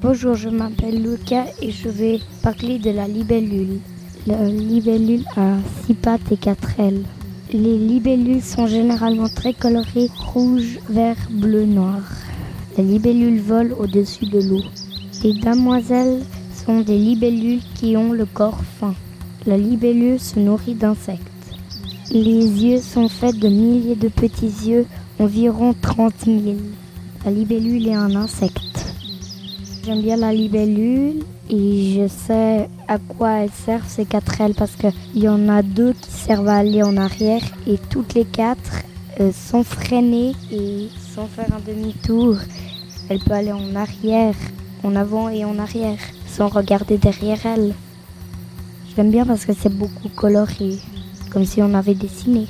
Bonjour, je m'appelle Lucas et je vais parler de la libellule. La libellule a six pattes et quatre ailes. Les libellules sont généralement très colorées, rouge, vert, bleu, noir. La libellule vole au-dessus de l'eau. Les damoiselles sont des libellules qui ont le corps fin. La libellule se nourrit d'insectes. Les yeux sont faits de milliers de petits yeux, environ 30 000. La libellule est un insecte. J'aime bien la libellule et je sais à quoi elles servent ces quatre ailes parce qu'il y en a deux qui servent à aller en arrière et toutes les quatre euh, sont freinées et sans faire un demi-tour, elle peut aller en arrière, en avant et en arrière sans regarder derrière elle. Je l'aime bien parce que c'est beaucoup coloré, comme si on avait dessiné.